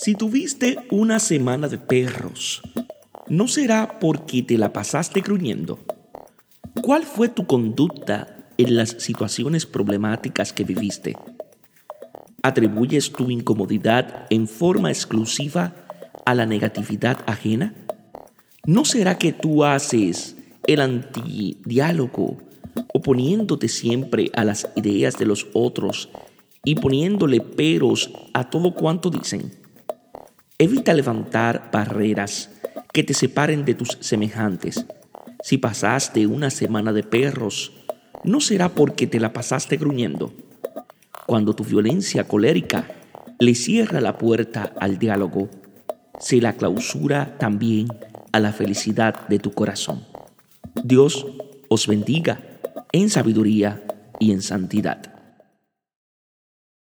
Si tuviste una semana de perros, ¿no será porque te la pasaste gruñendo? ¿Cuál fue tu conducta en las situaciones problemáticas que viviste? ¿Atribuyes tu incomodidad en forma exclusiva a la negatividad ajena? ¿No será que tú haces el antidiálogo oponiéndote siempre a las ideas de los otros y poniéndole peros a todo cuanto dicen? Evita levantar barreras que te separen de tus semejantes. Si pasaste una semana de perros, no será porque te la pasaste gruñendo. Cuando tu violencia colérica le cierra la puerta al diálogo, se la clausura también a la felicidad de tu corazón. Dios os bendiga en sabiduría y en santidad.